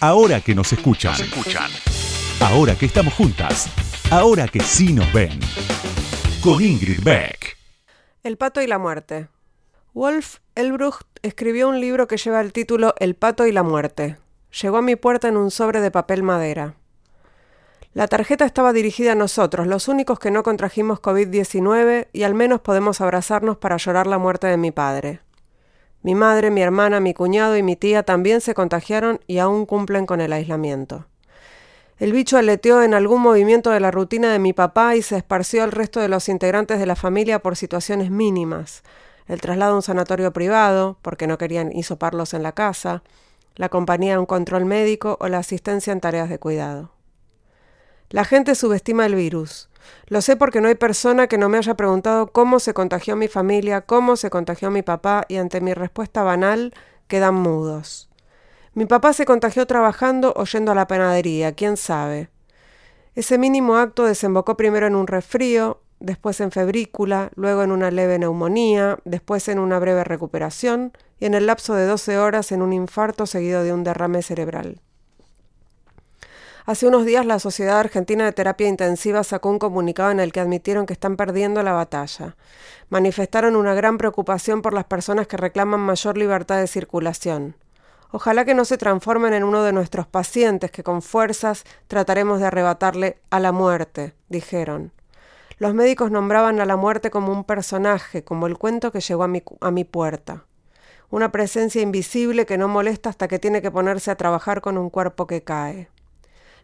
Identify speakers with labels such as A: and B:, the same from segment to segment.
A: Ahora que nos escuchan. escuchan. Ahora que estamos juntas. Ahora que sí nos ven. Con Ingrid Beck.
B: El pato y la muerte. Wolf Elbrucht escribió un libro que lleva el título El pato y la muerte. Llegó a mi puerta en un sobre de papel madera. La tarjeta estaba dirigida a nosotros, los únicos que no contrajimos COVID-19 y al menos podemos abrazarnos para llorar la muerte de mi padre. Mi madre, mi hermana, mi cuñado y mi tía también se contagiaron y aún cumplen con el aislamiento. El bicho aleteó en algún movimiento de la rutina de mi papá y se esparció al resto de los integrantes de la familia por situaciones mínimas. El traslado a un sanatorio privado, porque no querían hisoparlos en la casa, la compañía de un control médico o la asistencia en tareas de cuidado. La gente subestima el virus. Lo sé porque no hay persona que no me haya preguntado cómo se contagió mi familia, cómo se contagió mi papá, y ante mi respuesta banal quedan mudos. Mi papá se contagió trabajando o yendo a la panadería, quién sabe. Ese mínimo acto desembocó primero en un resfrío, después en febrícula, luego en una leve neumonía, después en una breve recuperación y en el lapso de 12 horas en un infarto seguido de un derrame cerebral. Hace unos días la Sociedad Argentina de Terapia Intensiva sacó un comunicado en el que admitieron que están perdiendo la batalla. Manifestaron una gran preocupación por las personas que reclaman mayor libertad de circulación. Ojalá que no se transformen en uno de nuestros pacientes que con fuerzas trataremos de arrebatarle a la muerte, dijeron. Los médicos nombraban a la muerte como un personaje, como el cuento que llegó a mi, a mi puerta. Una presencia invisible que no molesta hasta que tiene que ponerse a trabajar con un cuerpo que cae.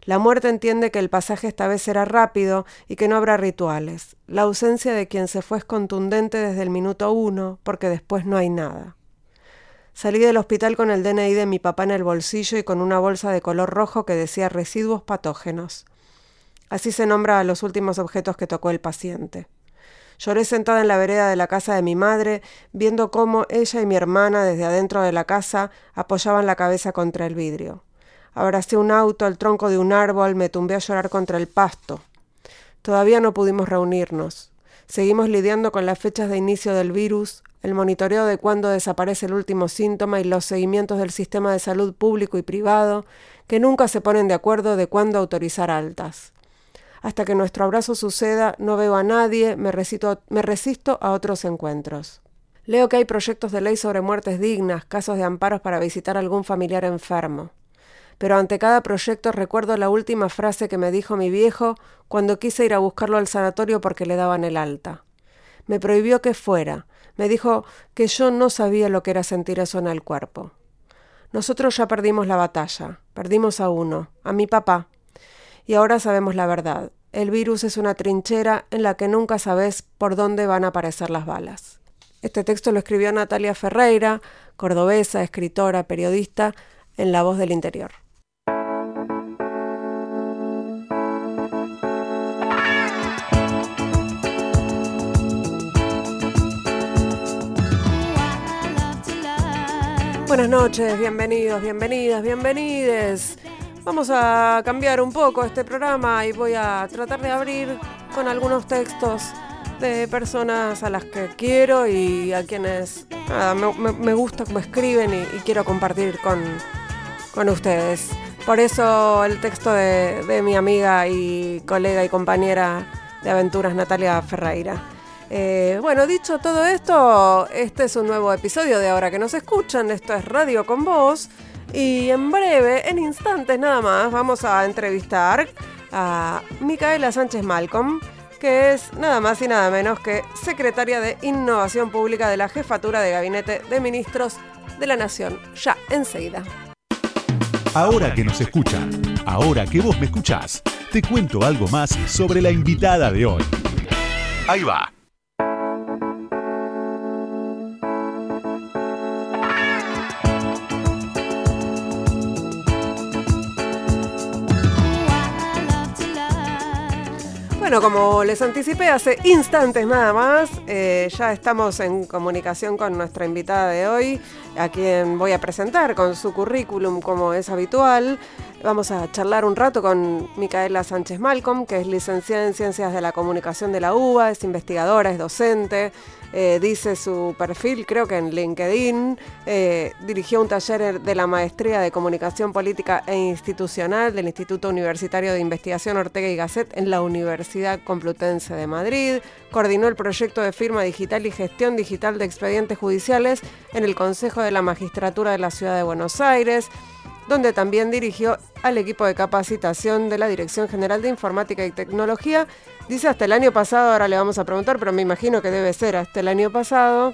B: La muerte entiende que el pasaje esta vez será rápido y que no habrá rituales. La ausencia de quien se fue es contundente desde el minuto uno, porque después no hay nada. Salí del hospital con el DNI de mi papá en el bolsillo y con una bolsa de color rojo que decía residuos patógenos. Así se nombra a los últimos objetos que tocó el paciente. Lloré sentada en la vereda de la casa de mi madre, viendo cómo ella y mi hermana desde adentro de la casa apoyaban la cabeza contra el vidrio. Abracé un auto, al tronco de un árbol, me tumbé a llorar contra el pasto. Todavía no pudimos reunirnos. Seguimos lidiando con las fechas de inicio del virus, el monitoreo de cuándo desaparece el último síntoma y los seguimientos del sistema de salud público y privado, que nunca se ponen de acuerdo de cuándo autorizar altas. Hasta que nuestro abrazo suceda, no veo a nadie, me, me resisto a otros encuentros. Leo que hay proyectos de ley sobre muertes dignas, casos de amparos para visitar a algún familiar enfermo pero ante cada proyecto recuerdo la última frase que me dijo mi viejo cuando quise ir a buscarlo al sanatorio porque le daban el alta. Me prohibió que fuera, me dijo que yo no sabía lo que era sentir eso en el cuerpo. Nosotros ya perdimos la batalla, perdimos a uno, a mi papá, y ahora sabemos la verdad. El virus es una trinchera en la que nunca sabes por dónde van a aparecer las balas. Este texto lo escribió Natalia Ferreira, cordobesa, escritora, periodista, en La Voz del Interior. Buenas noches, bienvenidos, bienvenidas, bienvenides. Vamos a cambiar un poco este programa y voy a tratar de abrir con algunos textos de personas a las que quiero y a quienes me, gusta cómo escriben y, quiero compartir con, con, ustedes. Por eso el texto de, de mi amiga y colega y compañera de aventuras Natalia Ferreira. Eh, bueno, dicho todo esto, este es un nuevo episodio de Ahora que nos escuchan. Esto es Radio con Voz. Y en breve, en instantes nada más, vamos a entrevistar a Micaela Sánchez Malcolm, que es nada más y nada menos que secretaria de Innovación Pública de la Jefatura de Gabinete de Ministros de la Nación. Ya, enseguida.
A: Ahora que nos escuchan, ahora que vos me escuchás, te cuento algo más sobre la invitada de hoy. Ahí va.
B: Bueno, como les anticipé hace instantes nada más, eh, ya estamos en comunicación con nuestra invitada de hoy, a quien voy a presentar con su currículum como es habitual. Vamos a charlar un rato con Micaela Sánchez Malcolm, que es licenciada en Ciencias de la Comunicación de la UBA, es investigadora, es docente, eh, dice su perfil, creo que en LinkedIn, eh, dirigió un taller de la Maestría de Comunicación Política e Institucional del Instituto Universitario de Investigación Ortega y Gasset en la Universidad Complutense de Madrid, coordinó el proyecto de firma digital y gestión digital de expedientes judiciales en el Consejo de la Magistratura de la Ciudad de Buenos Aires, donde también dirigió al equipo de capacitación de la Dirección General de Informática y Tecnología. Dice hasta el año pasado, ahora le vamos a preguntar, pero me imagino que debe ser hasta el año pasado.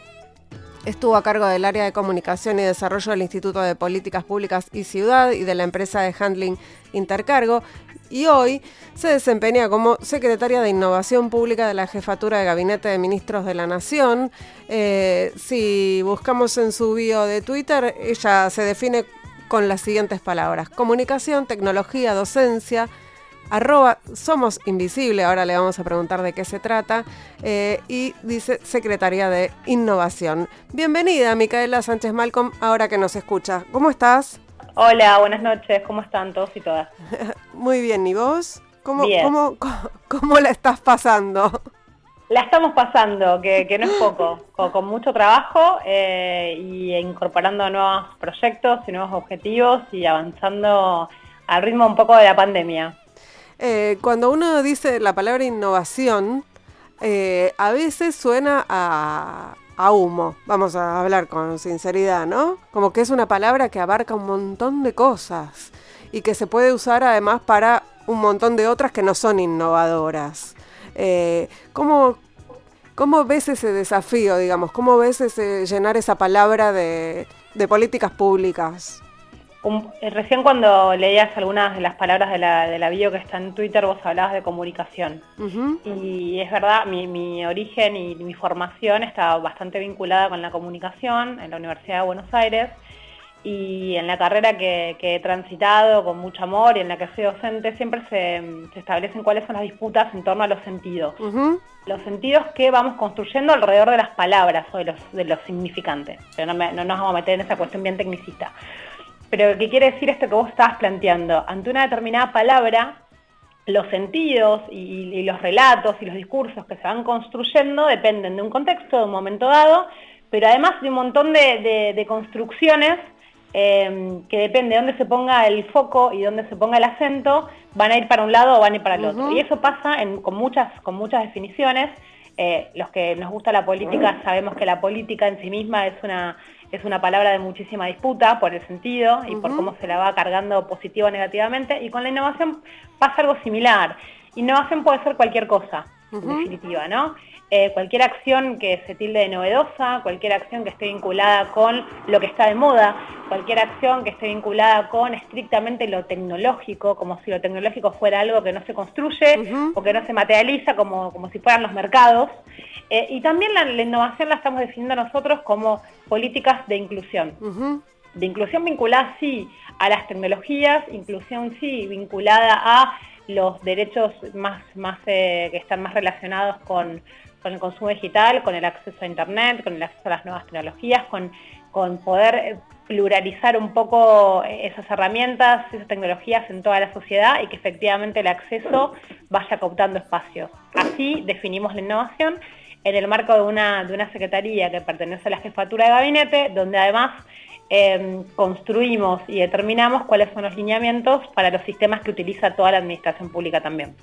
B: Estuvo a cargo del área de comunicación y desarrollo del Instituto de Políticas Públicas y Ciudad y de la empresa de handling Intercargo y hoy se desempeña como secretaria de Innovación Pública de la Jefatura de Gabinete de Ministros de la Nación. Eh, si buscamos en su bio de Twitter, ella se define con las siguientes palabras. Comunicación, tecnología, docencia, arroba somos invisible, ahora le vamos a preguntar de qué se trata, eh, y dice Secretaría de Innovación. Bienvenida, Micaela Sánchez Malcolm, ahora que nos escucha. ¿Cómo estás?
C: Hola, buenas noches, ¿cómo están todos y todas?
B: Muy bien, ¿y vos? ¿Cómo, cómo, cómo la estás pasando?
C: La estamos pasando, que, no es poco, con, mucho trabajo eh, y incorporando nuevos proyectos y nuevos objetivos y avanzando al ritmo un poco de la pandemia.
B: Eh, cuando uno dice la palabra innovación, eh, a veces suena a, a, humo, vamos a hablar con sinceridad, ¿no? Como que es una palabra que abarca un montón de cosas y que se puede usar además para un montón de otras que no son innovadoras. Eh, ¿cómo, ¿Cómo ves ese desafío, digamos? ¿Cómo ves ese, llenar esa palabra de, políticas públicas?
C: Eh, recién cuando leías algunas de las palabras de la, de la bio que está en Twitter, vos hablabas de comunicación. Y es verdad, mi, mi, origen y mi formación está bastante vinculada con la comunicación en la Universidad de Buenos Aires y en la carrera que, he transitado con mucho amor y en la que soy docente siempre se, establecen cuáles son las disputas en torno a los sentidos. Los sentidos que vamos construyendo alrededor de las palabras o de los, de los significantes. Pero no, no nos vamos a meter en esa cuestión bien tecnicista. Pero ¿qué quiere decir esto que vos estabas planteando? Ante una determinada palabra, los sentidos y, los relatos y los discursos que se van construyendo dependen de un contexto, de un momento dado, pero además de un montón de construcciones Em, que depende de dónde se ponga el foco y dónde se ponga el acento, van a ir para un lado o van a ir para el otro. Y eso pasa con, muchas, con muchas definiciones. Eh, los que nos gusta la política sabemos que la política en sí misma es una, es una palabra de muchísima disputa por el sentido y por cómo se la va cargando positivo o negativamente. Y con la innovación pasa algo similar. Innovación puede ser cualquier cosa, en definitiva, ¿no? Eh, cualquier acción que se tilde de novedosa, cualquier acción que esté vinculada con lo que está de moda, cualquier acción que esté vinculada con estrictamente lo tecnológico, como si lo tecnológico fuera algo que no se construye o que no se materializa como, como si fueran los mercados. Eh, y también la, innovación la estamos definiendo nosotros como políticas de inclusión. De inclusión vinculada sí a las tecnologías, inclusión sí vinculada a los derechos más, más eh, que están más relacionados con con el consumo digital, con el acceso a Internet, con el acceso a las nuevas tecnologías, con, con poder pluralizar un poco esas herramientas, esas tecnologías en toda la sociedad y que efectivamente el acceso vaya cooptando espacios. Así definimos la innovación en el marco de una, de una secretaría que pertenece a la jefatura de gabinete, donde además em, construimos y determinamos cuáles son los lineamientos para los sistemas que utiliza toda la administración pública también.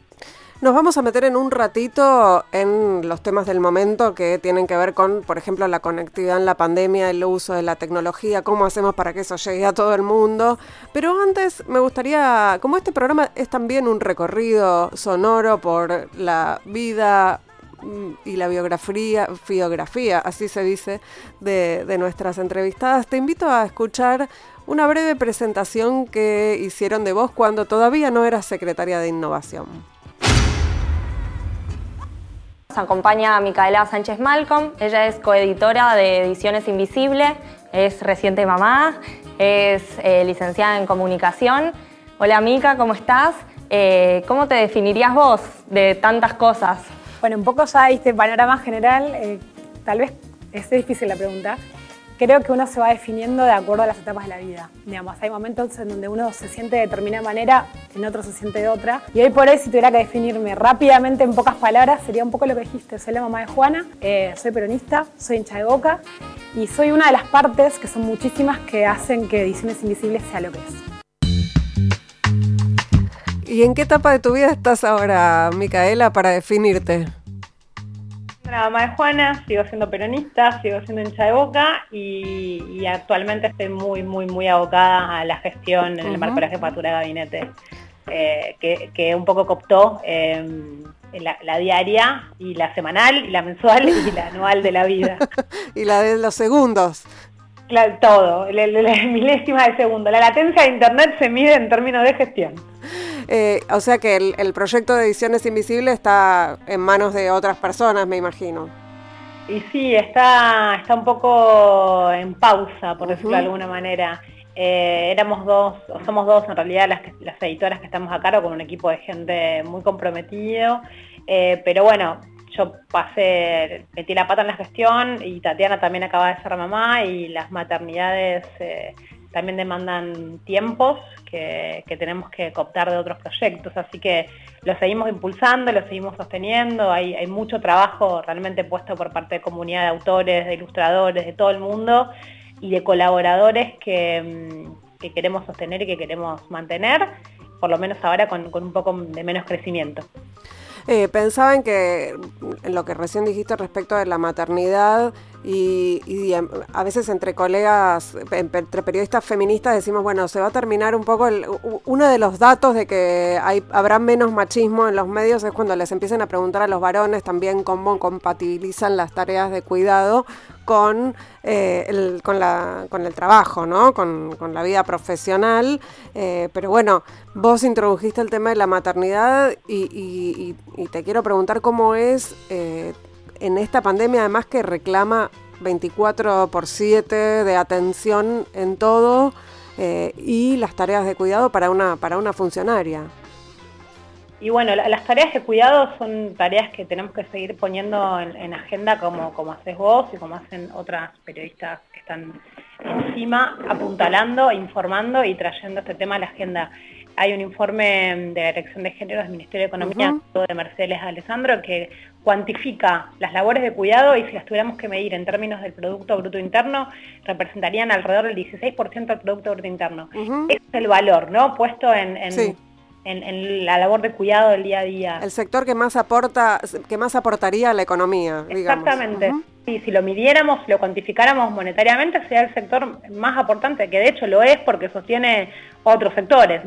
B: Nos vamos a meter en un ratito en los temas del momento que tienen que ver con, por ejemplo, la conectividad en la pandemia, el uso de la tecnología, cómo hacemos para que eso llegue a todo el mundo. Pero antes me gustaría, como este programa es también un recorrido sonoro por la vida mm, y la biografía, biografía así se dice, de, de nuestras entrevistadas, te invito a escuchar una breve presentación que hicieron de vos cuando todavía no eras secretaria de Innovación.
D: Nos acompaña Micaela Sánchez Malcolm, ella es coeditora de Ediciones Invisible, es reciente mamá, es eh, licenciada en comunicación. Hola Mica, ¿cómo estás? Eh, ¿Cómo te definirías vos de tantas cosas?
E: Bueno, un poco ya diste panorama general, eh, tal vez es difícil la pregunta, creo que uno se va definiendo de acuerdo a las etapas de la vida. Digamos, hay momentos en donde uno se siente de determinada manera, en otros se siente de otra. Y hoy por hoy, si tuviera que definirme rápidamente en pocas palabras, sería un poco lo que dijiste. Soy la mamá de Juana, eh, soy peronista, soy hincha de boca y soy una de las partes, que son muchísimas, que hacen que Ediciones Invisibles sea lo que es.
B: ¿Y en qué etapa de tu vida estás ahora, Micaela, para definirte?
C: La mamá de Juana, sigo siendo peronista, sigo siendo hincha de boca y, actualmente estoy muy, muy, muy abocada a la gestión en el marco de la jefatura de gabinete, eh, que, un poco cooptó em, la, diaria y la semanal y la mensual y la anual de la vida.
B: y la de los segundos.
C: Claro, todo, la, milésima de segundo. La latencia de Internet se mide en términos de gestión.
B: Eh, o sea que el, proyecto de Ediciones Invisibles está en manos de otras personas, me imagino.
C: Y sí, está, está un poco en pausa, por decirlo de alguna manera. Eh, éramos dos, o somos dos en realidad las, las editoras que estamos a cargo con un equipo de gente muy comprometido, eh, pero bueno, yo pasé, metí la pata en la gestión y Tatiana también acaba de ser mamá y las maternidades también demandan tiempos que, tenemos que cooptar de otros proyectos, así que lo seguimos impulsando, lo seguimos sosteniendo, hay, mucho trabajo realmente puesto por parte de comunidad de autores, de ilustradores, de todo el mundo y de colaboradores que, mm, queremos sostener y que queremos mantener, por lo menos ahora con, un poco de menos crecimiento.
B: Eh, pensaba en que en lo que recién dijiste respecto de la maternidad, y, a veces entre colegas, entre periodistas feministas decimos, bueno, se va a terminar un poco, uno de los datos de que hay, habrá menos machismo en los medios es cuando les empiecen a preguntar a los varones también cómo compatibilizan las tareas de cuidado con, eh, el, con, la, con el trabajo, ¿no? con, la vida profesional. Eh, pero bueno, vos introdujiste el tema de la maternidad y, te quiero preguntar cómo es... Eh, en esta pandemia además que reclama 24 por 7 de atención en todo eh, y las tareas de cuidado para una, para una funcionaria.
C: Y bueno, las tareas de cuidado son tareas que tenemos que seguir poniendo en, agenda como, como haces vos y como hacen otras periodistas que están encima, apuntalando, informando y trayendo este tema a la agenda. Hay un informe de la Dirección de Género del Ministerio de Economía de Mercedes Alessandro que cuantifica las labores de cuidado y si las tuviéramos que medir en términos del Producto Bruto Interno, representarían alrededor del 16% del Producto Bruto Interno. Ese es el valor, ¿no? Puesto en, en, la labor de cuidado del día a día.
B: El sector que más aporta, que más aportaría a la economía,
C: digamos. Exactamente. Y si lo midiéramos, lo cuantificáramos monetariamente, sería el sector más aportante, que de hecho lo es porque sostiene otros sectores,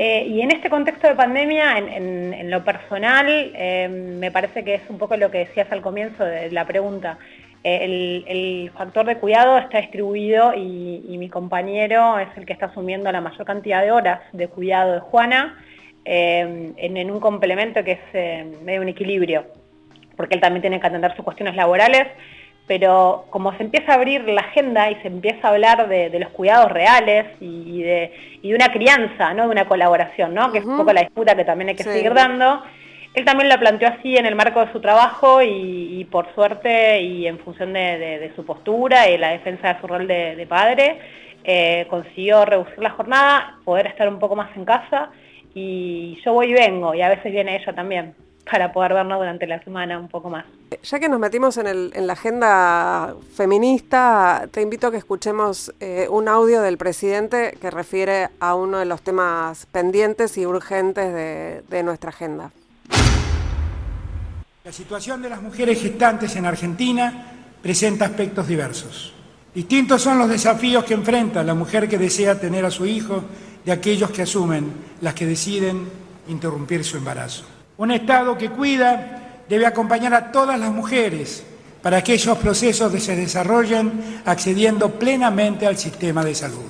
C: eh, y en este contexto de pandemia, en, lo personal, eh, me parece que es un poco lo que decías al comienzo de la pregunta. Eh, el, factor de cuidado está distribuido y, mi compañero es el que está asumiendo la mayor cantidad de horas de cuidado de Juana en, un complemento que es medio un equilibrio, porque él también tiene que atender sus cuestiones laborales pero como se empieza a abrir la agenda y se empieza a hablar de, los cuidados reales y de, una crianza, ¿no? de una colaboración, ¿no? que es un poco la disputa que también hay que seguir dando, él también lo planteó así en el marco de su trabajo y, por suerte y en función de, su postura y la defensa de su rol de, padre, eh, consiguió reducir la jornada, poder estar un poco más en casa y yo voy y vengo y a veces viene ella también para poder vernos durante la semana un poco más.
B: Ya que nos metimos en, el, en la agenda feminista, te invito a que escuchemos eh, un audio del presidente que refiere a uno de los temas pendientes y urgentes de, de nuestra agenda.
F: La situación de las mujeres gestantes en Argentina presenta aspectos diversos. Distintos son los desafíos que enfrenta la mujer que desea tener a su hijo de aquellos que asumen las que deciden interrumpir su embarazo. Un Estado que cuida debe acompañar a todas las mujeres para que esos procesos se desarrollen accediendo plenamente al sistema de salud.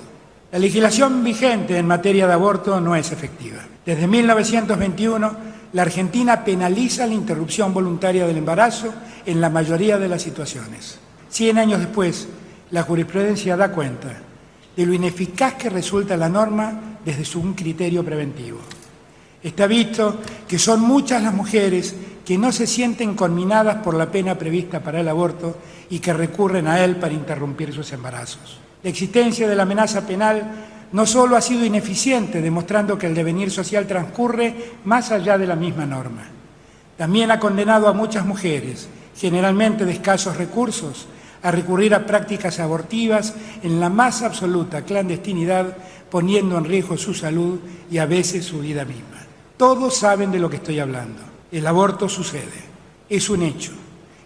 F: La legislación vigente en materia de aborto no es efectiva. Desde 1921, la Argentina penaliza la interrupción voluntaria del embarazo en la mayoría de las situaciones. Cien años después, la jurisprudencia da cuenta de lo ineficaz que resulta la norma desde su criterio preventivo. Está visto que son muchas las mujeres que no se sienten conminadas por la pena prevista para el aborto y que recurren a él para interrumpir sus embarazos. La existencia de la amenaza penal no solo ha sido ineficiente, demostrando que el devenir social transcurre más allá de la misma norma, también ha condenado a muchas mujeres, generalmente de escasos recursos, a recurrir a prácticas abortivas en la más absoluta clandestinidad, poniendo en riesgo su salud y a veces su vida misma. Todos saben de lo que estoy hablando. El aborto sucede, es un hecho.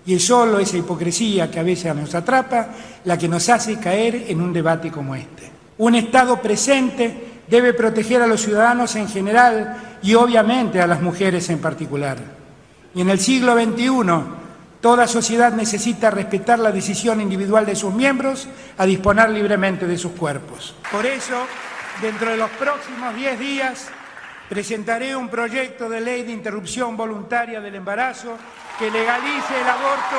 F: Y es solo esa hipocresía que a veces nos atrapa la que nos hace caer en un debate como este. Un Estado presente debe proteger a los ciudadanos en general y obviamente a las mujeres en particular. Y en el siglo XXI, toda sociedad necesita respetar la decisión individual de sus miembros a disponer libremente de sus cuerpos. Por eso, dentro de los próximos 10 días, presentaré un proyecto de ley de interrupción voluntaria del embarazo que legalice el aborto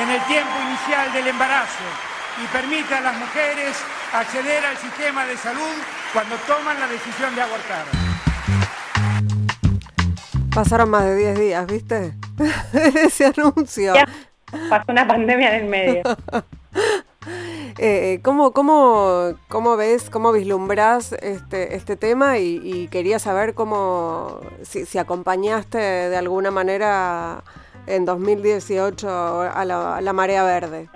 F: en el tiempo inicial del embarazo y permita a las mujeres acceder al sistema de salud cuando toman la decisión de abortar.
B: Pasaron más de 10 días, ¿viste? Ese anuncio.
C: pasó una pandemia en el medio.
B: Eh, ¿cómo, cómo, cómo, ves, cómo vislumbras este, este tema? Y, quería saber cómo, si, acompañaste de alguna manera en 2018 a la, marea verde.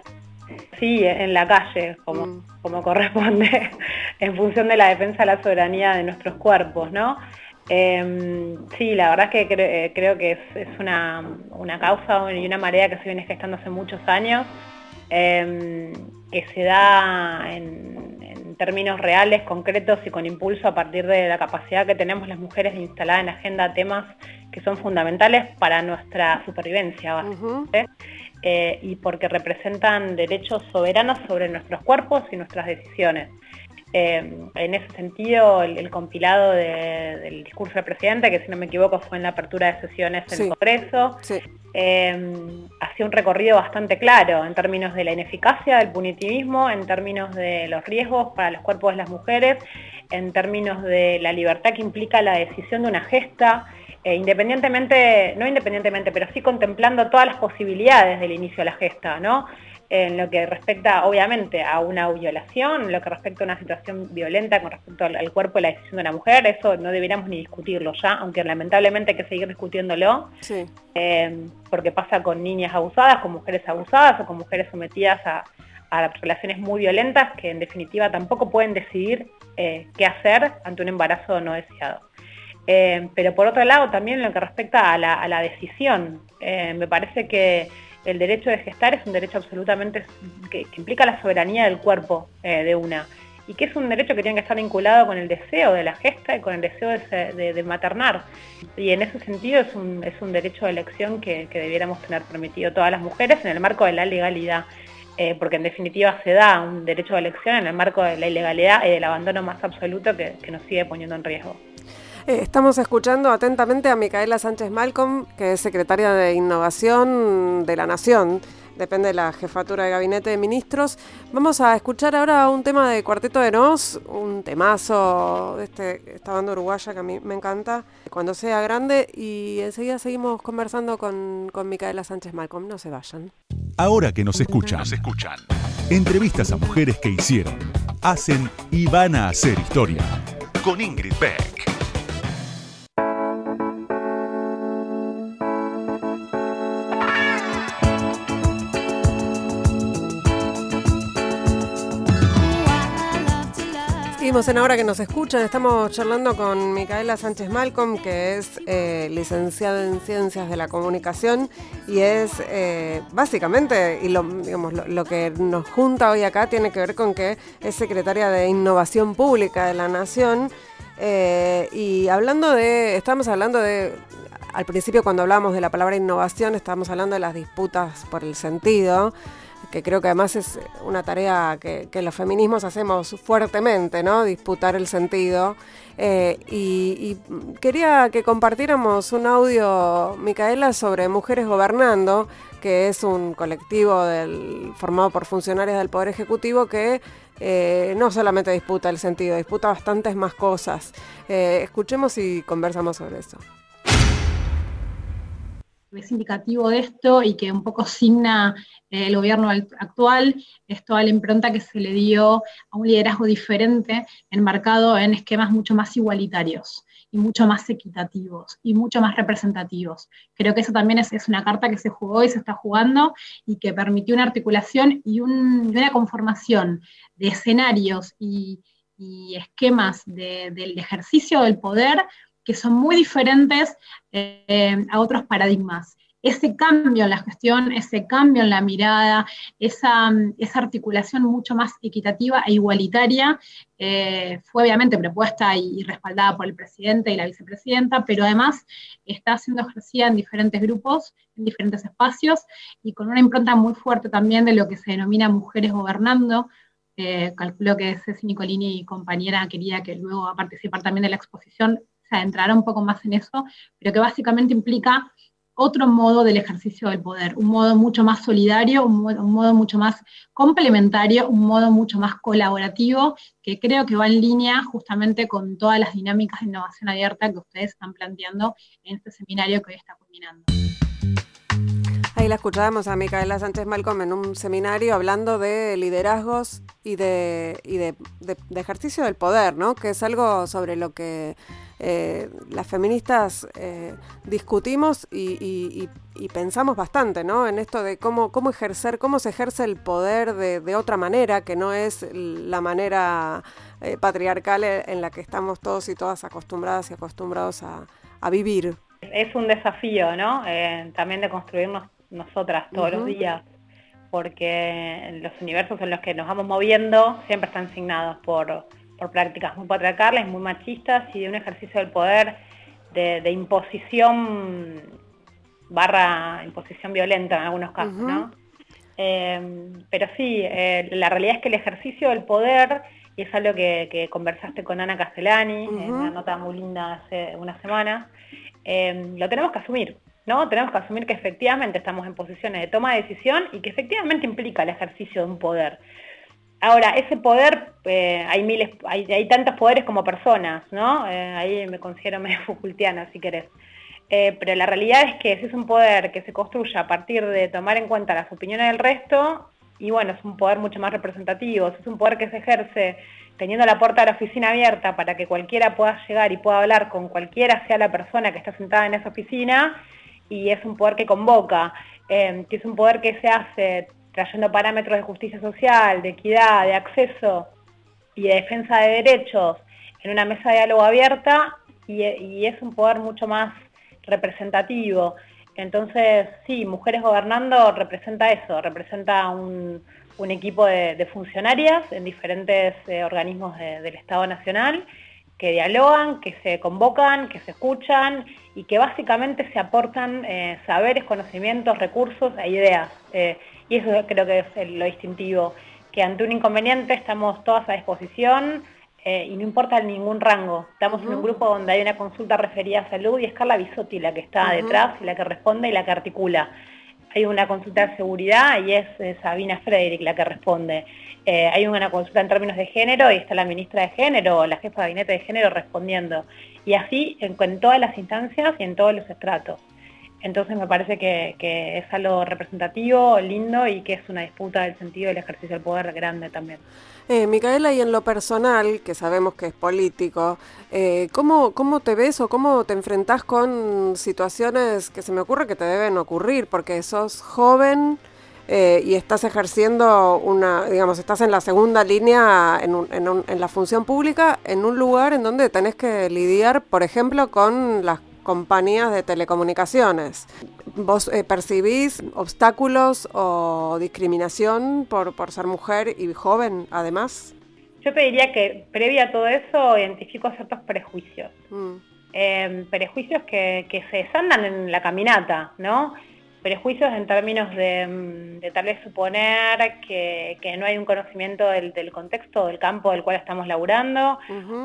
C: Sí, en la calle, como, mm. como corresponde, en función de la defensa de la soberanía de nuestros cuerpos, ¿no? Em, sí, la verdad es que eh, creo que es, una, una, causa y una marea que se viene gestando hace muchos años. Em, que se da en, términos reales, concretos y con impulso a partir de la capacidad que tenemos las mujeres de instalar en la agenda temas que son fundamentales para nuestra supervivencia, básicamente, eh, y porque representan derechos soberanos sobre nuestros cuerpos y nuestras decisiones. Eh, en ese sentido, el, compilado del discurso del presidente, que si no me equivoco fue en la apertura de sesiones en el Congreso, eh, hacía un recorrido bastante claro en términos de la ineficacia del punitivismo, en términos de los riesgos para los cuerpos de las mujeres, en términos de la libertad que implica la decisión de una gesta, eh, independientemente, no independientemente, pero sí contemplando todas las posibilidades del inicio de la gesta, ¿no? En lo que respecta obviamente a una violación, en lo que respecta a una situación violenta con respecto al, cuerpo y la decisión de una mujer, eso no deberíamos ni discutirlo ya, aunque lamentablemente hay que seguir discutiéndolo, eh, porque pasa con niñas abusadas, con mujeres abusadas o con mujeres sometidas a, relaciones muy violentas que en definitiva tampoco pueden decidir eh, qué hacer ante un embarazo no deseado. Eh, pero por otro lado, también en lo que respecta a la decisión, me parece que el derecho de gestar es un derecho absolutamente que, implica la soberanía del cuerpo eh, de una y que es un derecho que tiene que estar vinculado con el deseo de la gesta y con el deseo de, maternar. Y en ese sentido es un, es un derecho de elección que, debiéramos tener permitido todas las mujeres en el marco de la legalidad, eh, porque en definitiva se da un derecho de elección en el marco de la ilegalidad y del abandono más absoluto que nos sigue poniendo en riesgo.
B: Eh, estamos escuchando atentamente a Micaela Sánchez Malcolm, que es secretaria de Innovación de la Nación, depende de la jefatura de gabinete de ministros. Vamos a escuchar ahora un tema de Cuarteto de Nos, un temazo de este, esta banda uruguaya que a mí me encanta, cuando sea grande, y enseguida seguimos conversando con, con Micaela Sánchez Malcolm. No se vayan.
A: Ahora que nos escuchan, nos escuchan. Entrevistas a mujeres que hicieron, hacen y van a hacer historia. Con Ingrid Beck.
B: En Ahora que nos escuchan, estamos charlando con Micaela Sánchez Malcolm, que es eh, licenciada en Ciencias de la Comunicación y es eh, básicamente, y lo, digamos, lo, que nos junta hoy acá tiene que ver con que es secretaria de Innovación Pública de la Nación. Eh, y hablando de, estamos hablando de, al principio cuando hablábamos de la palabra innovación, estábamos hablando de las disputas por el sentido que creo que además es una tarea que, los feminismos hacemos fuertemente, ¿no? Disputar el sentido. Eh, y, quería que compartiéramos un audio, Micaela, sobre Mujeres Gobernando, que es un colectivo formado por funcionarios del Poder Ejecutivo que eh, no solamente disputa el sentido, disputa bastantes más cosas. Eh, escuchemos y conversamos sobre eso.
E: Es indicativo de esto y que un poco signa eh, el gobierno actual, es toda la impronta que se le dio a un liderazgo diferente, enmarcado en esquemas mucho más igualitarios y mucho más equitativos y mucho más representativos. Creo que eso también es, una carta que se jugó y se está jugando y que permitió una articulación y, una conformación de escenarios y, esquemas del ejercicio del poder que son muy diferentes eh, a otros paradigmas ese cambio en la gestión, ese cambio en la mirada, esa, articulación mucho más equitativa e igualitaria, eh, fue obviamente propuesta y, respaldada por el presidente y la vicepresidenta, pero además está siendo ejercida en diferentes grupos, en diferentes espacios, y con una impronta muy fuerte también de lo que se denomina mujeres gobernando. Eh, calculo que Ceci Nicolini compañera quería que luego a participar también de la exposición se adentrara un poco más en eso, pero que básicamente implica otro modo del ejercicio del poder, un modo mucho más solidario, un modo, mucho más complementario, un modo mucho más colaborativo, que creo que va en línea justamente con todas las dinámicas de innovación abierta que ustedes están planteando en este seminario que hoy está culminando.
B: Ahí la escuchábamos a Micaela Sánchez Malcom en un seminario hablando de liderazgos y de, ejercicio del poder, ¿no? Que es algo sobre lo que eh, las feministas eh, discutimos y, pensamos bastante, ¿no? En esto de cómo, cómo ejercer, cómo se ejerce el poder de, otra manera, que no es la manera eh, patriarcal en la que estamos todos y todas acostumbradas y acostumbrados a, vivir.
C: Es un desafío, ¿no? también de construirnos nosotras todos los días, porque los universos en los que nos vamos moviendo siempre están asignados por, prácticas muy patriarcales, muy machistas y de un ejercicio del poder de, imposición barra imposición violenta en algunos casos, ¿no? Eh, pero sí, eh, la realidad es que el ejercicio del poder, y es algo que, conversaste con Ana Castellani en una nota muy linda hace unas semanas, eh, lo tenemos que asumir. ¿no? Tenemos que asumir que efectivamente estamos en posiciones de toma de decisión y que efectivamente implica el ejercicio de un poder. Ahora, ese poder, eh, hay miles, hay, tantos poderes como personas, ¿no? Eh, ahí me considero medio Foucaultiana, si querés. Eh, pero la realidad es que ese es un poder que se construye a partir de tomar en cuenta las opiniones del resto, y bueno, es un poder mucho más representativo, es un poder que se ejerce teniendo la puerta de la oficina abierta para que cualquiera pueda llegar y pueda hablar con cualquiera sea la persona que está sentada en esa oficina, y es un poder que convoca, que es un poder que se hace trayendo parámetros de justicia social, de equidad, de acceso y de defensa de derechos en una mesa de diálogo abierta y, es un poder mucho más representativo. Entonces, sí, Mujeres Gobernando representa eso, representa un, equipo de, funcionarias en diferentes eh, organismos del Estado Nacional que dialogan, que se convocan, que se escuchan y que básicamente se aportan eh, saberes, conocimientos, recursos e ideas. Eh, y eso creo que es lo distintivo, que ante un inconveniente estamos todas a disposición eh, y no importa ningún rango. Estamos en un grupo donde hay una consulta referida a salud y es Carla Bisotti la que está detrás y la que responde y la que articula. Hay una consulta de seguridad y es Sabina Frederick la que responde. Eh, hay una consulta en términos de género y está la ministra de Género o la jefa de gabinete de género respondiendo. Y así en, todas las instancias y en todos los estratos. Entonces me parece que, es algo representativo, lindo y que es una disputa del sentido del ejercicio del poder grande también.
B: Eh, Micaela, y en lo personal, que sabemos que es político, eh, ¿cómo, ¿cómo te ves o cómo te enfrentás con situaciones que se me ocurre que te deben ocurrir? Porque sos joven, eh, y estás ejerciendo una, digamos, estás en la segunda línea en, en, la función pública en un lugar en donde tenés que lidiar, por ejemplo, con las compañías de telecomunicaciones. ¿Vos eh, percibís obstáculos o discriminación por, por ser mujer y joven, además?
C: Yo te diría que previa a todo eso identifico ciertos prejuicios. Mm. Em, prejuicios que, que se desandan en la caminata, ¿no? prejuicios en términos de, mm, tal vez suponer que, no hay un conocimiento del, contexto del campo del cual estamos laburando,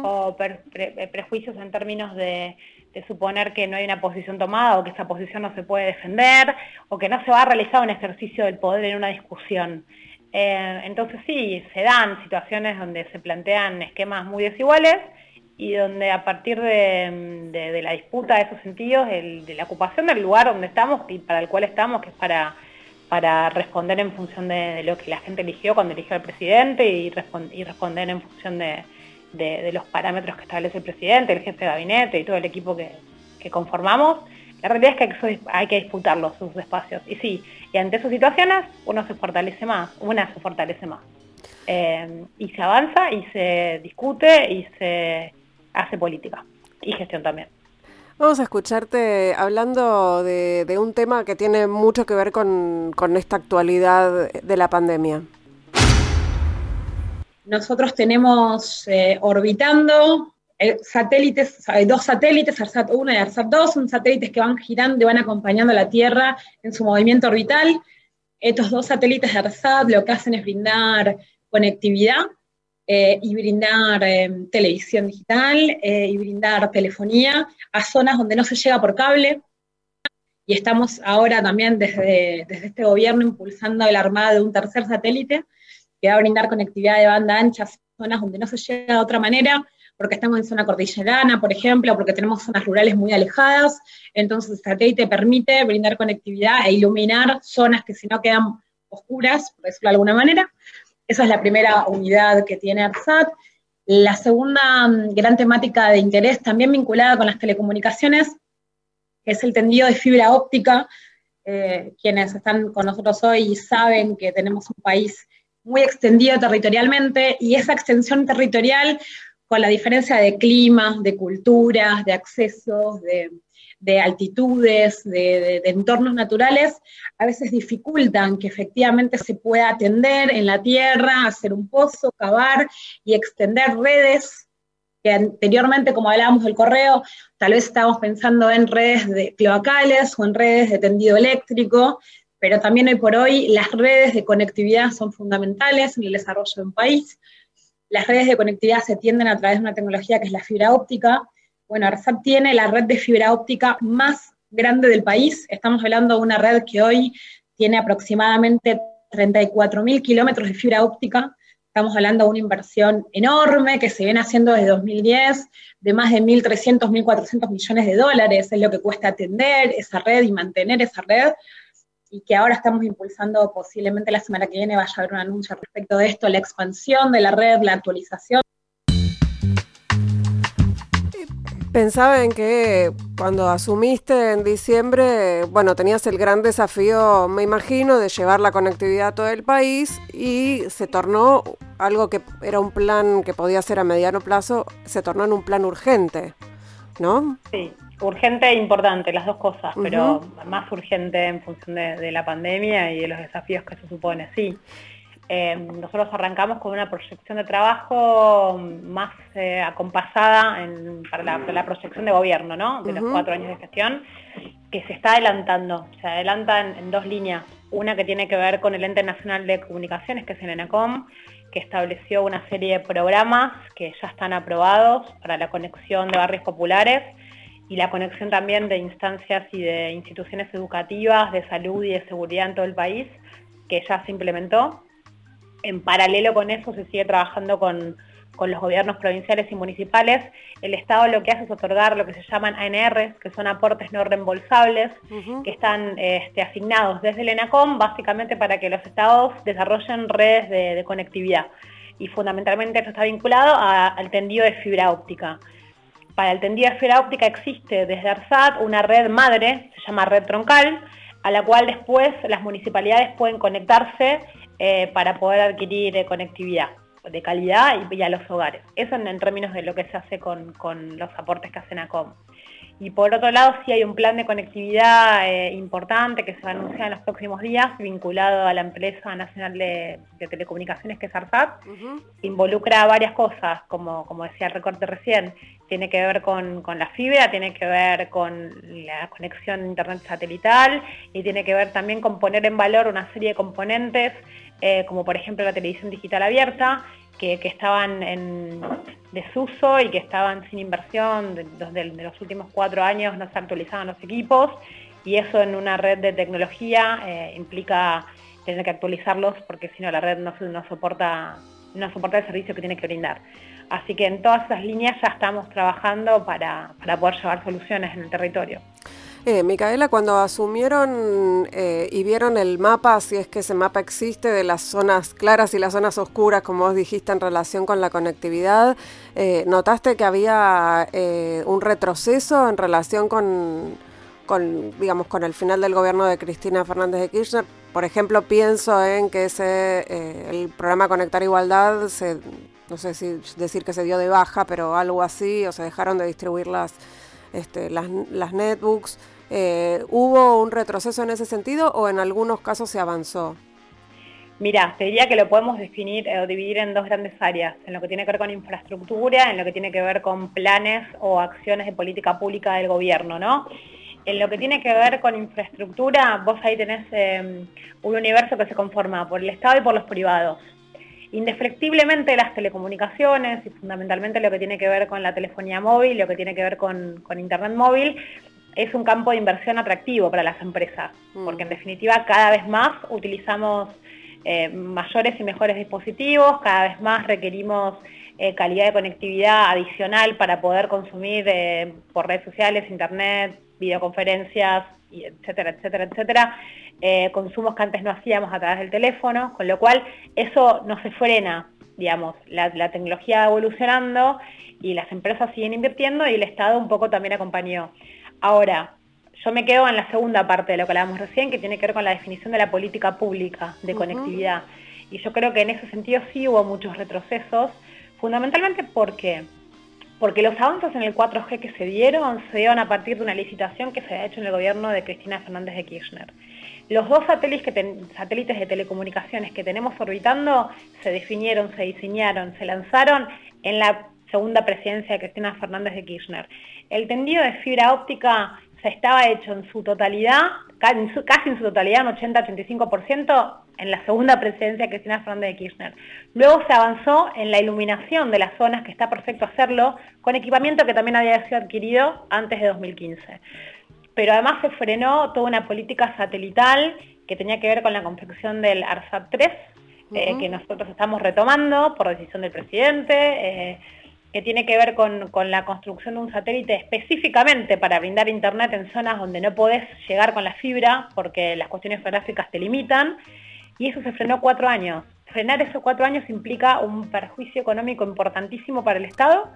C: o eh, prejuicios en términos de, suponer que no hay una posición tomada o que esa posición no se puede defender, o que no se va a realizar un ejercicio del poder en una discusión. Eh, entonces sí, se dan situaciones donde se plantean esquemas muy desiguales y donde a partir de, la disputa de esos sentidos, de la ocupación del lugar donde estamos y para el cual estamos, que es para, para responder en función de, lo que la gente eligió cuando eligió al presidente y, y responder en función de, los parámetros que establece el presidente, el jefe de gabinete y todo el equipo que, conformamos, la realidad es que hay que disputarlos, sus espacios. Y sí, y ante esas situaciones uno se fortalece más, una se fortalece más. Eh, y se avanza y se discute y se hace política y gestión también.
B: Vamos a escucharte hablando de, un tema que tiene mucho que ver con, esta actualidad de la pandemia.
E: Nosotros tenemos eh, orbitando eh, satélites, dos satélites, ARSAT-1 y ARSAT-2, son satélites que van girando y van acompañando a la Tierra en su movimiento orbital. Estos dos satélites de ARSAT lo que hacen es brindar conectividad eh, y brindar eh, televisión digital y brindar telefonía a zonas donde no se llega por cable. Y estamos ahora también desde, desde este gobierno impulsando el armado de un tercer satélite que va a brindar conectividad de banda ancha a zonas donde no se llega de otra manera, porque estamos en zona cordillerana, por ejemplo, porque tenemos zonas rurales muy alejadas. Entonces el satélite permite brindar conectividad e iluminar zonas que si no quedan oscuras, por decirlo de alguna manera. Esa es la primera unidad que tiene ARSAT. La segunda mm, gran temática de interés, también vinculada con las telecomunicaciones, es el tendido de fibra óptica. Eh, quienes están con nosotros hoy saben que tenemos un país muy extendido territorialmente y esa extensión territorial, con la diferencia de climas, de culturas, de accesos, de, de altitudes, de, entornos naturales, a veces dificultan que efectivamente se pueda atender en la tierra, hacer un pozo, cavar y extender redes que anteriormente, como hablábamos del correo, tal vez estábamos pensando en redes de cloacales o en redes de tendido eléctrico, pero también hoy por hoy las redes de conectividad son fundamentales en el desarrollo de un país. Las redes de conectividad se tienden a través de una tecnología que es la fibra óptica, bueno, ARSAT tiene la red de fibra óptica más grande del país. Estamos hablando de una red que hoy tiene aproximadamente 34.000 kilómetros de fibra óptica. Estamos hablando de una inversión enorme que se viene haciendo desde 2010, de más de 1.300, 1.400 millones de dólares, es lo que cuesta atender esa red y mantener esa red, y que ahora estamos impulsando, posiblemente la semana que viene vaya a haber un anuncio respecto de esto, la expansión de la red, la actualización
B: Pensaba en que cuando asumiste en diciembre, bueno, tenías el gran desafío, me imagino, de llevar la conectividad a todo el país y se tornó algo que era un plan que podía ser a mediano plazo, se tornó en un plan urgente, ¿no?
C: Sí, urgente e importante, las dos cosas, pero más urgente en función de, de, la pandemia y de los desafíos que se supone, sí. Em, nosotros arrancamos con una proyección de trabajo más eh, acompasada para, la, proyección de gobierno, ¿no? De los cuatro años de gestión, que se está adelantando. Se adelanta en, dos líneas. Una que tiene que ver con el Ente Nacional de Comunicaciones, que es el ENACOM, que estableció una serie de programas que ya están aprobados para la conexión de barrios populares y la conexión también de instancias y de instituciones educativas, de salud y de seguridad en todo el país, que ya se implementó en paralelo con eso se sigue trabajando con, los gobiernos provinciales y municipales. El Estado lo que hace es otorgar lo que se llaman ANR, que son aportes no reembolsables, que están este, asignados desde el ENACOM, básicamente para que los estados desarrollen redes de, conectividad. Y fundamentalmente esto está vinculado al tendido de fibra óptica. Para el tendido de óptica existe desde ARSAT una red madre, se llama red troncal, a la cual después las municipalidades pueden conectarse eh, para poder adquirir eh, conectividad de calidad y, a los hogares. Eso en, términos de lo que se hace con, los aportes que hacen ACOM. Y por otro lado, sí hay un plan de conectividad eh, importante que se va a anunciar en los próximos días, vinculado a la empresa nacional de, telecomunicaciones que es ARSAT. Involucra varias cosas, como, como decía el recorte recién. Tiene que ver con, con, la fibra, tiene que ver con la conexión a internet satelital y tiene que ver también con poner en valor una serie de componentes eh, como por ejemplo la televisión digital abierta, que, estaban en desuso y que estaban sin inversión, de, los últimos cuatro años no se actualizaban los equipos, y eso en una red de tecnología eh, implica tener que actualizarlos porque si no la red no, soporta, no soporta el servicio que tiene que brindar. Así que en todas esas líneas ya estamos trabajando para, poder llevar soluciones en el territorio.
B: Eh, Micaela, cuando asumieron eh, y vieron el mapa, si es que ese mapa existe, de las zonas claras y las zonas oscuras, como vos dijiste, en relación con la conectividad, eh, ¿notaste que había un retroceso en relación con, con, digamos, con el final del gobierno de Cristina Fernández de Kirchner? Por ejemplo, pienso en que ese, el programa Conectar Igualdad se no sé si decir que se dio de baja, pero algo así, o se dejaron de distribuir las, este, las, las netbooks. Eh, ¿Hubo un retroceso en ese sentido o en algunos casos se avanzó?
C: Mira, te diría que lo podemos definir o dividir en dos grandes áreas, en lo que tiene que ver con infraestructura, en lo que tiene que ver con planes o acciones de política pública del gobierno, ¿no? En lo que tiene que ver con infraestructura, vos ahí tenés eh, un universo que se conforma por el Estado y por los privados. Indefectiblemente las telecomunicaciones y fundamentalmente lo que tiene que ver con la telefonía móvil, lo que tiene que ver con, Internet móvil, es un campo de inversión atractivo para las empresas, mm. porque en definitiva cada vez más utilizamos eh, mayores y mejores dispositivos, cada vez más requerimos eh, calidad de conectividad adicional para poder consumir eh, por redes sociales, internet, videoconferencias, etcétera, etcétera, etcétera. Consumos que antes no hacíamos a través del teléfono, con lo cual eso no se frena, digamos, la, tecnología va evolucionando y las empresas siguen invirtiendo y el Estado un poco también acompañó. Ahora, yo me quedo en la segunda parte de lo que hablábamos recién, que tiene que ver con la definición de la política pública de conectividad. Y yo creo que en ese sentido sí hubo muchos retrocesos, fundamentalmente porque porque los avances en el 4G que se dieron se dieron a partir de una licitación que se ha hecho en el gobierno de Cristina Fernández de Kirchner. Los dos satélites, de telecomunicaciones que tenemos orbitando se definieron, se diseñaron, se lanzaron en la segunda presidencia de Cristina Fernández de Kirchner. El tendido de fibra óptica se estaba hecho en su totalidad, casi en su totalidad, un 80-85%, en la segunda presidencia de Cristina Fernández de Kirchner. Luego se avanzó en la iluminación de las zonas, que está perfecto hacerlo, con equipamiento que también había sido adquirido antes de 2015 pero además se frenó toda una política satelital que tenía que ver con la confección del ARSAT 3, eh, que nosotros estamos retomando por decisión del presidente, eh, que tiene que ver con, la construcción de un satélite específicamente para brindar internet en zonas donde no podés llegar con la fibra porque las cuestiones geográficas te limitan, y eso se frenó cuatro años. Frenar esos cuatro años implica un perjuicio económico importantísimo para el Estado,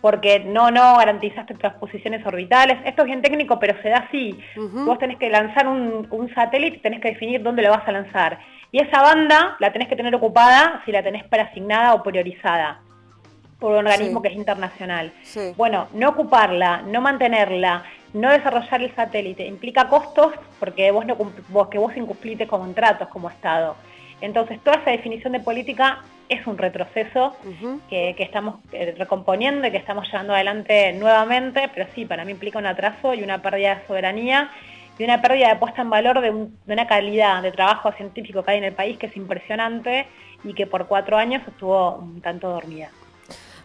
C: porque no, no garantizaste transposiciones orbitales. Esto es bien técnico, pero se da así. Vos tenés que lanzar un, un satélite, tenés que definir dónde lo vas a lanzar. Y esa banda la tenés que tener ocupada si la tenés preasignada o priorizada por un organismo que es internacional. Bueno, no ocuparla, no mantenerla, no desarrollar el satélite implica costos porque vos no vos, que vos incumpliste contratos como Estado. Entonces, toda esa definición de política es un retroceso que, estamos eh, recomponiendo y que estamos llevando adelante nuevamente, pero sí, para mí implica un atraso y una pérdida de soberanía y una pérdida de puesta en valor de, una calidad de trabajo científico que hay en el país que es impresionante y que por cuatro años estuvo un tanto dormida.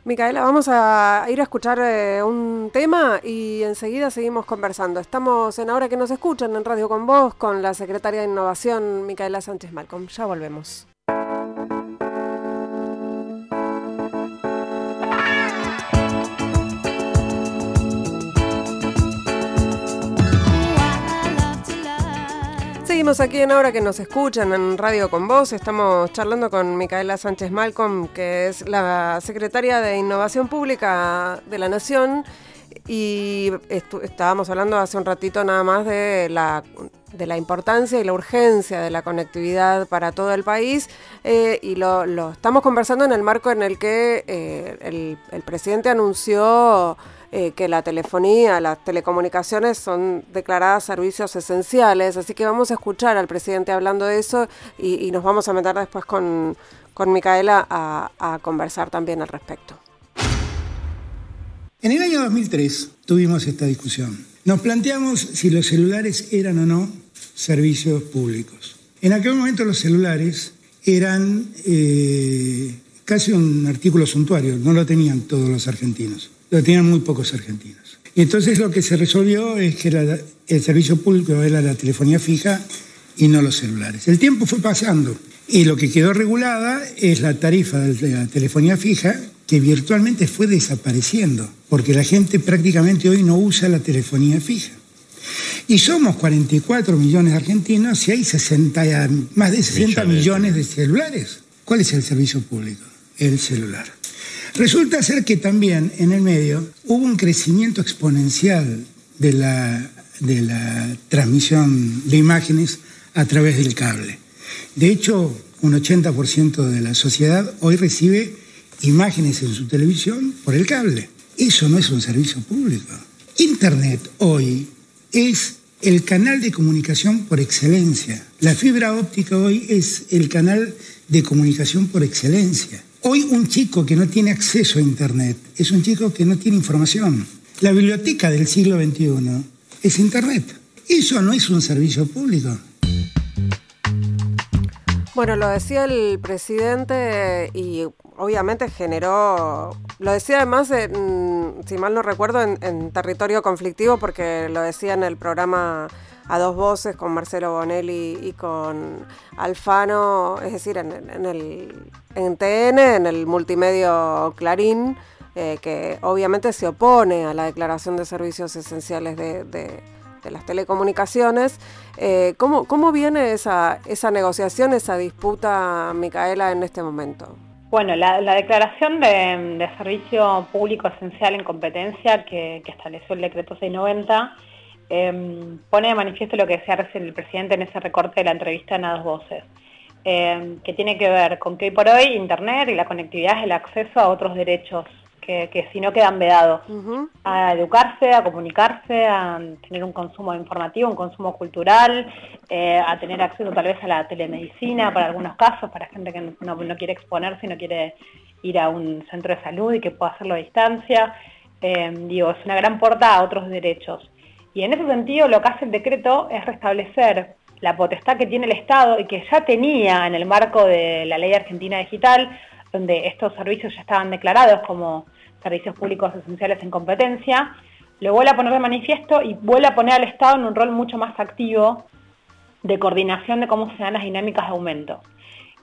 B: Micaela, vamos a ir a escuchar eh, un tema y enseguida seguimos conversando. Estamos en Ahora que nos escuchan en Radio con Vos con la secretaria de Innovación, Micaela Sánchez Malcom. Ya volvemos. Seguimos aquí en Ahora que nos escuchan en Radio con Voz. Estamos charlando con Micaela Sánchez Malcolm, que es la secretaria de Innovación Pública de la Nación. Y estábamos hablando hace un ratito nada más de la, de la importancia y la urgencia de la conectividad para todo el país. Eh, y lo, estamos conversando en el marco en el que eh, el presidente anunció eh, que la telefonía, las telecomunicaciones son declaradas servicios esenciales, así que vamos a escuchar al presidente hablando de eso y, nos vamos a meter después con, Micaela a, a conversar también al respecto.
G: En el año 2003 tuvimos esta discusión. Nos planteamos si los celulares eran o no servicios públicos. En aquel momento los celulares eran eh, casi un artículo suntuario, no lo tenían todos los argentinos lo tenían muy pocos argentinos. Y entonces lo que se resolvió es que el servicio público era la telefonía fija y no los celulares. El tiempo fue pasando y lo que quedó regulada es la tarifa de la telefonía fija
F: que virtualmente fue desapareciendo, porque la gente prácticamente hoy no usa la telefonía fija. Y somos 44 millones de argentinos y hay 60, más de 60 millones de celulares. ¿Cuál es el servicio público? El celular. Resulta ser que también en el medio hubo un crecimiento exponencial de la, de la transmisión de imágenes a través del cable. De hecho, un 80% de la sociedad hoy recibe imágenes en su televisión por el cable. Eso no es un servicio público. Internet hoy es el canal de comunicación por excelencia. La fibra óptica hoy es el canal de comunicación por excelencia. Hoy un chico que no tiene acceso a Internet es un chico que no tiene información. La biblioteca del siglo XXI es Internet. Eso no es un servicio público.
B: Bueno, lo decía el presidente y obviamente generó, lo decía además, si mal no recuerdo, en, territorio conflictivo, porque lo decía en el programa a dos voces con Marcelo Bonelli y con Alfano, es decir, en, el en TN, en el multimedio Clarín, eh, que obviamente se opone a la declaración de servicios esenciales de de las telecomunicaciones. Eh, ¿cómo, ¿cómo, viene esa, esa negociación, esa disputa, Micaela, en este momento?
C: Bueno, la, declaración de, servicio público esencial en competencia que, estableció el decreto 690 em, pone de manifiesto lo que decía recién el presidente en ese recorte de la entrevista en A Dos Voces, em, que tiene que ver con que hoy por hoy Internet y la conectividad es el acceso a otros derechos que, si no quedan vedados, a educarse, a comunicarse, a tener un consumo informativo, un consumo cultural, eh, a tener acceso tal vez a la telemedicina para algunos casos, para gente que no, quiere exponerse y no quiere ir a un centro de salud y que pueda hacerlo a distancia. Eh, digo, es una gran puerta a otros derechos. Y en ese sentido lo que hace el decreto es restablecer la potestad que tiene el Estado y que ya tenía en el marco de la ley argentina digital, donde estos servicios ya estaban declarados como servicios públicos esenciales en competencia, lo vuelve a poner de manifiesto y vuelve a poner al Estado en un rol mucho más activo de coordinación de cómo se dan las dinámicas de aumento.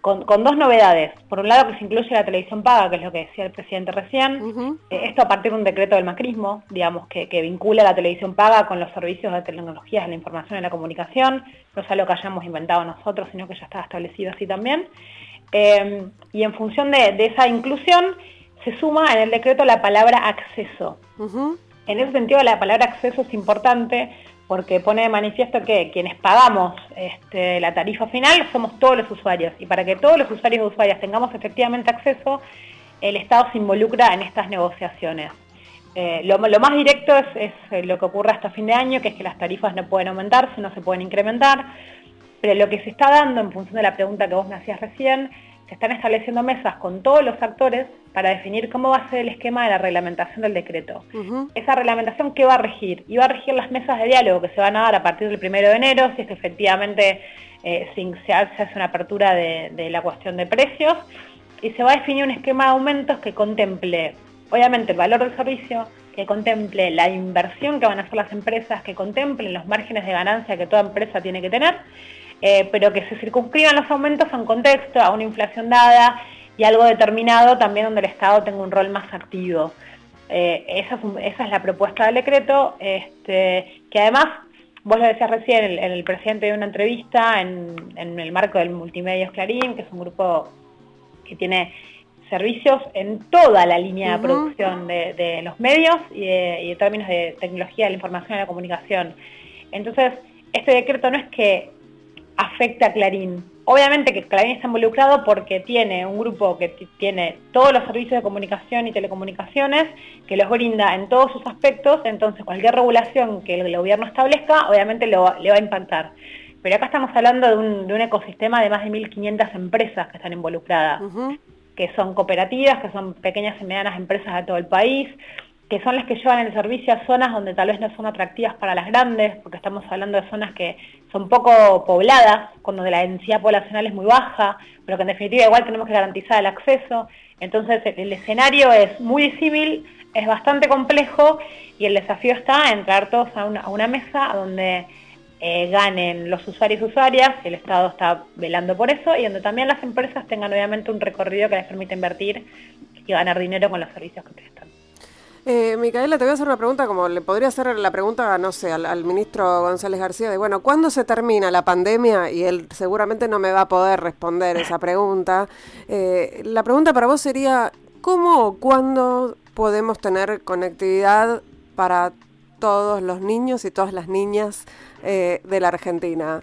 C: Con, dos novedades. Por un lado que se incluye la televisión paga, que es lo que decía el presidente recién. Eh, esto a partir de un decreto del macrismo, digamos, que, vincula la televisión paga con los servicios de tecnologías de la información y la comunicación. No es algo que hayamos inventado nosotros, sino que ya estaba establecido así también. Eh, y en función de, de esa inclusión, se suma en el decreto la palabra acceso. En ese sentido, la palabra acceso es importante porque pone de manifiesto que quienes pagamos este, la tarifa final somos todos los usuarios y para que todos los usuarios y usuarias tengamos efectivamente acceso, el Estado se involucra en estas negociaciones. Eh, lo, más directo es, eh, lo que ocurre hasta fin de año, que es que las tarifas no pueden aumentarse, no se pueden incrementar, pero lo que se está dando en función de la pregunta que vos me hacías recién, se están estableciendo mesas con todos los actores para definir cómo va a ser el esquema de la reglamentación del decreto. Esa reglamentación, ¿qué va a regir? Y va a regir las mesas de diálogo que se van a dar a partir del primero de enero, si es que efectivamente eh, se, hace una apertura de, la cuestión de precios, y se va a definir un esquema de aumentos que contemple, obviamente, el valor del servicio, que contemple la inversión que van a hacer las empresas, que contemplen los márgenes de ganancia que toda empresa tiene que tener, eh, pero que se circunscriban los aumentos a un contexto, a una inflación dada y algo determinado también donde el Estado tenga un rol más activo. Eh, esa, es, la propuesta del decreto, este, que además, vos lo decías recién, el, el presidente de una entrevista en, el marco del Multimedios Clarín, que es un grupo que tiene servicios en toda la línea de producción de, los medios y, y en términos de tecnología de la información y la comunicación. Entonces, este decreto no es que afecta a Clarín. Obviamente que Clarín está involucrado porque tiene un grupo que tiene todos los servicios de comunicación y telecomunicaciones, que los brinda en todos sus aspectos, entonces cualquier regulación que el gobierno establezca, obviamente le va a impactar. Pero acá estamos hablando de un, ecosistema de más de 1.500 empresas que están involucradas, que son cooperativas, que son pequeñas y medianas empresas de todo el país, que son las que llevan el servicio a zonas donde tal vez no son atractivas para las grandes, porque estamos hablando de zonas que son poco pobladas, cuando la densidad poblacional es muy baja, pero que en definitiva igual tenemos que garantizar el acceso. Entonces el escenario es muy disímil, es bastante complejo y el desafío está en traer todos a una, mesa donde eh, ganen los usuarios y usuarias, el Estado está velando por eso, y donde también las empresas tengan obviamente un recorrido que les permita invertir y ganar dinero con los servicios que prestan.
B: Eh, Micaela, te voy a hacer una pregunta como le podría hacer la pregunta, no sé, al, ministro González García, de bueno, ¿cuándo se termina la pandemia? Y él seguramente no me va a poder responder esa pregunta. Eh, la pregunta para vos sería, ¿cómo o cuándo podemos tener conectividad para todos los niños y todas las niñas eh, de la Argentina?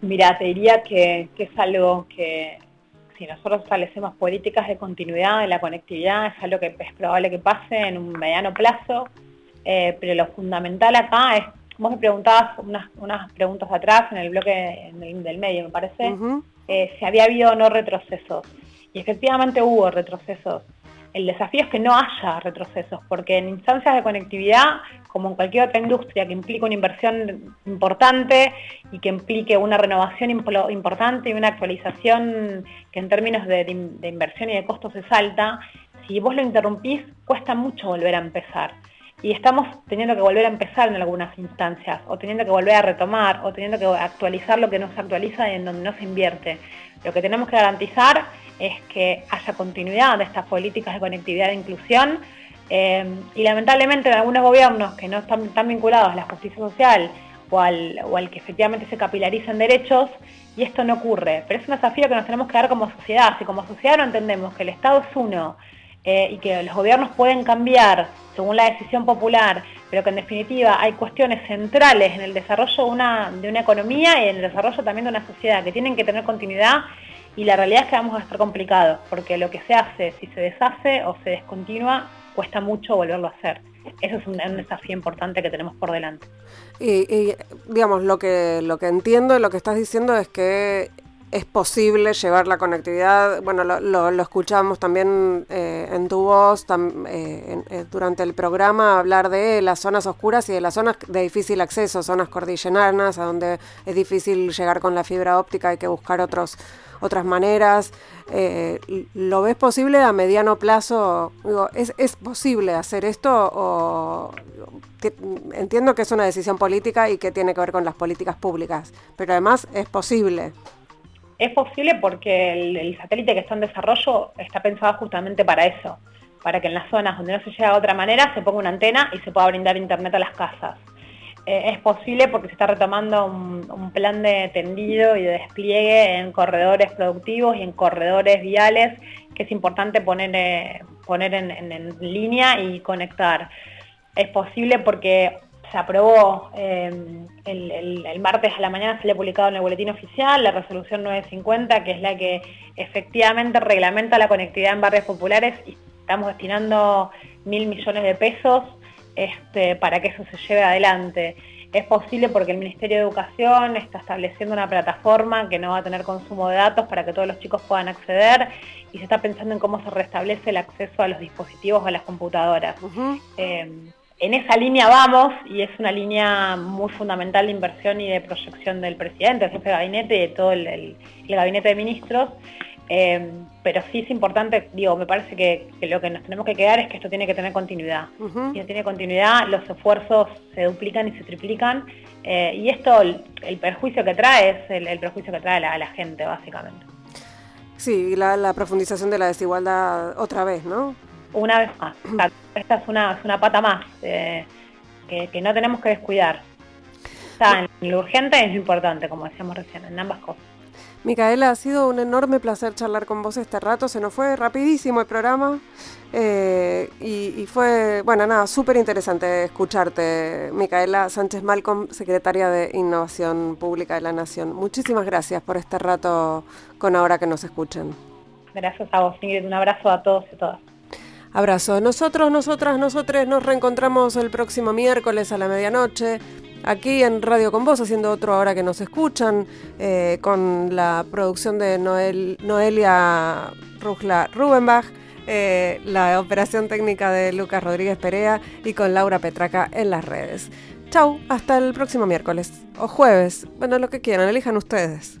C: Mira, te diría que, que es algo que si nosotros establecemos políticas de continuidad de la conectividad, es algo que es probable que pase en un mediano plazo, eh, pero lo fundamental acá es, vos me preguntabas unas, unas preguntas atrás en el bloque del medio, me parece, eh, si había habido o no retrocesos. Y efectivamente hubo retrocesos el desafío es que no haya retrocesos, porque en instancias de conectividad, como en cualquier otra industria que implique una inversión importante y que implique una renovación importante y una actualización que en términos de, inversión y de costos es alta, si vos lo interrumpís, cuesta mucho volver a empezar. Y estamos teniendo que volver a empezar en algunas instancias, o teniendo que volver a retomar, o teniendo que actualizar lo que no se actualiza y en donde no se invierte. Lo que tenemos que garantizar es que haya continuidad de estas políticas de conectividad e inclusión eh, y lamentablemente en algunos gobiernos que no están tan vinculados a la justicia social o al, o que efectivamente se capilaricen derechos, y esto no ocurre. Pero es un desafío que nos tenemos que dar como sociedad. Si como sociedad no entendemos que el Estado es uno eh, y que los gobiernos pueden cambiar según la decisión popular, pero que en definitiva hay cuestiones centrales en el desarrollo una, de una economía y en el desarrollo también de una sociedad que tienen que tener continuidad, y la realidad es que vamos a estar complicados, porque lo que se hace, si se deshace o se descontinúa, cuesta mucho volverlo a hacer. Eso es un, desafío importante que tenemos por delante.
B: Y, digamos, lo que, lo que entiendo, lo que estás diciendo es que es posible llevar la conectividad, bueno, lo, lo, escuchamos también eh, en tu voz eh, eh, durante el programa, hablar de las zonas oscuras y de las zonas de difícil acceso, zonas cordilleranas, a donde es difícil llegar con la fibra óptica, hay que buscar otros otras maneras. Eh, ¿Lo ves posible a mediano plazo? ¿es, ¿Es posible hacer esto o entiendo que es una decisión política y que tiene que ver con las políticas públicas, pero además es posible?
C: Es posible porque el, satélite que está en desarrollo está pensado justamente para eso, para que en las zonas donde no se llega de otra manera se ponga una antena y se pueda brindar internet a las casas. Eh, es posible porque se está retomando un, plan de tendido y de despliegue en corredores productivos y en corredores viales que es importante poner, eh, poner en, línea y conectar. Es posible porque se aprobó em, el, martes a la mañana, se le ha publicado en el boletín oficial la resolución 950, que es la que efectivamente reglamenta la conectividad en barrios populares y estamos destinando mil millones de pesos este, para que eso se lleve adelante. Es posible porque el Ministerio de Educación está estableciendo una plataforma que no va a tener consumo de datos para que todos los chicos puedan acceder y se está pensando en cómo se restablece el acceso a los dispositivos o a las computadoras. Eh, en esa línea vamos y es una línea muy fundamental de inversión y de proyección del presidente, el jefe de gabinete y de todo el gabinete de ministros. Eh, pero sí es importante, digo, me parece que, lo que nos tenemos que quedar es que esto tiene que tener continuidad. Si no tiene continuidad, los esfuerzos se duplican y se triplican. Eh, y esto, el, perjuicio que trae es el, perjuicio que trae a la, gente, básicamente.
B: Sí, la, la profundización de la desigualdad otra vez, ¿no?
C: Una vez más. Esta es una, una pata más eh, que, no tenemos que descuidar. Está en lo urgente es importante, como decíamos recién, en ambas cosas.
B: Micaela, ha sido un enorme placer charlar con vos este rato. Se nos fue rapidísimo el programa eh, y, fue, bueno, nada, súper interesante escucharte, Micaela Sánchez Malcolm, secretaria de Innovación Pública de la Nación. Muchísimas gracias por este rato con ahora que nos escuchen.
C: Gracias a vos, Ingrid. Un abrazo a todos y todas.
B: Abrazo. Nosotros, nosotras, nosotros nos reencontramos el próximo miércoles a la medianoche aquí en Radio Con Vos, haciendo otro ahora que nos escuchan, eh, con la producción de Noel, Noelia Rujla Rubenbach, eh, la operación técnica de Lucas Rodríguez Perea y con Laura Petraca en las redes. Chau, hasta el próximo miércoles o jueves, bueno, lo que quieran, elijan ustedes.